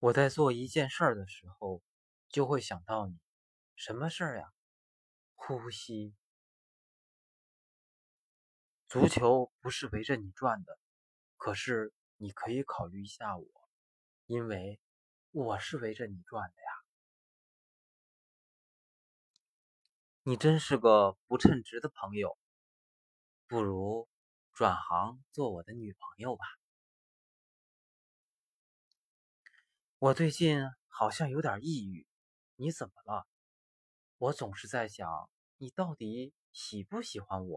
我在做一件事儿的时候，就会想到你。什么事儿呀？呼吸。足球不是围着你转的，可是你可以考虑一下我，因为我是围着你转的呀。你真是个不称职的朋友，不如转行做我的女朋友吧。我最近好像有点抑郁，你怎么了？我总是在想，你到底喜不喜欢我？